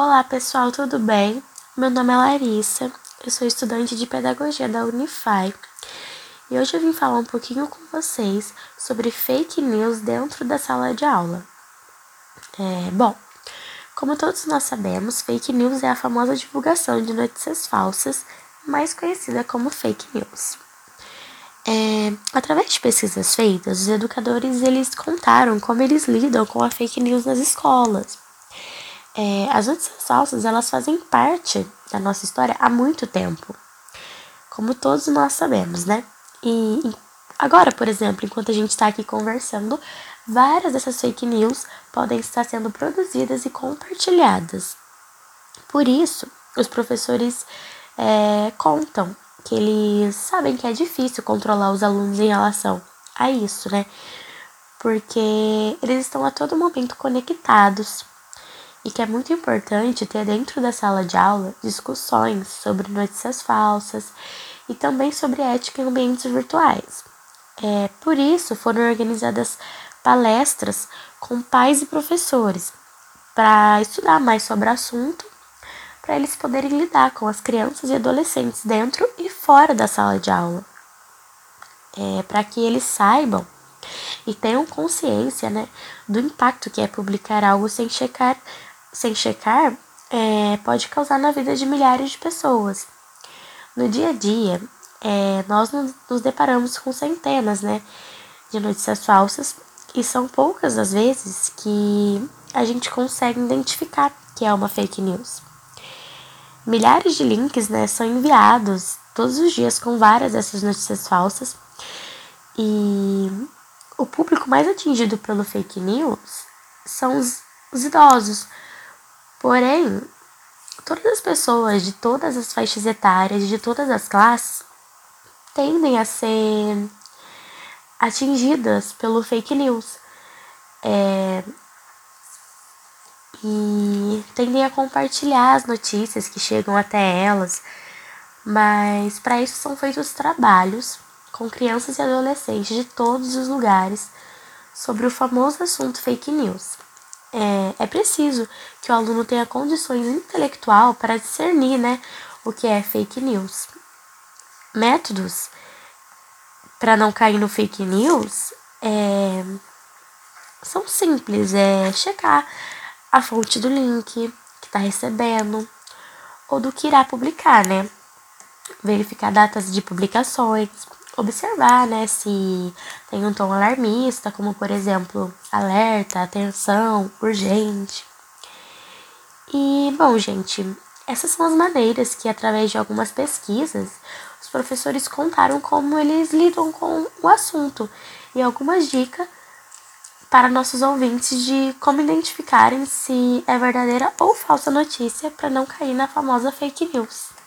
Olá pessoal, tudo bem? Meu nome é Larissa, eu sou estudante de pedagogia da Unify e hoje eu vim falar um pouquinho com vocês sobre fake news dentro da sala de aula. É, bom, como todos nós sabemos, fake news é a famosa divulgação de notícias falsas, mais conhecida como fake news. É, através de pesquisas feitas, os educadores eles contaram como eles lidam com a fake news nas escolas é, as notícias falsas, elas fazem parte da nossa história há muito tempo. Como todos nós sabemos, né? E agora, por exemplo, enquanto a gente está aqui conversando, várias dessas fake news podem estar sendo produzidas e compartilhadas. Por isso, os professores é, contam que eles sabem que é difícil controlar os alunos em relação a isso, né? Porque eles estão a todo momento conectados e que é muito importante ter dentro da sala de aula discussões sobre notícias falsas e também sobre ética em ambientes virtuais. É, por isso foram organizadas palestras com pais e professores para estudar mais sobre o assunto, para eles poderem lidar com as crianças e adolescentes dentro e fora da sala de aula, é, para que eles saibam e tenham consciência né, do impacto que é publicar algo sem checar sem checar é, pode causar na vida de milhares de pessoas. No dia a dia, é, nós nos deparamos com centenas né, de notícias falsas e são poucas as vezes que a gente consegue identificar que é uma fake news. Milhares de links né, são enviados todos os dias com várias dessas notícias falsas e o público mais atingido pelo fake news são os, os idosos, Porém, todas as pessoas de todas as faixas etárias, de todas as classes, tendem a ser atingidas pelo fake news. É, e tendem a compartilhar as notícias que chegam até elas, mas para isso são feitos trabalhos com crianças e adolescentes de todos os lugares sobre o famoso assunto fake news é, é preciso que o aluno tenha condições intelectual para discernir né, o que é fake news. Métodos para não cair no fake news é, são simples, é checar a fonte do link que está recebendo ou do que irá publicar, né? Verificar datas de publicações, observar, né, se tem um tom alarmista, como por exemplo, alerta, atenção, urgente. E, bom, gente, essas são as maneiras que, através de algumas pesquisas, os professores contaram como eles lidam com o assunto e algumas dicas para nossos ouvintes de como identificarem se é verdadeira ou falsa notícia para não cair na famosa fake news.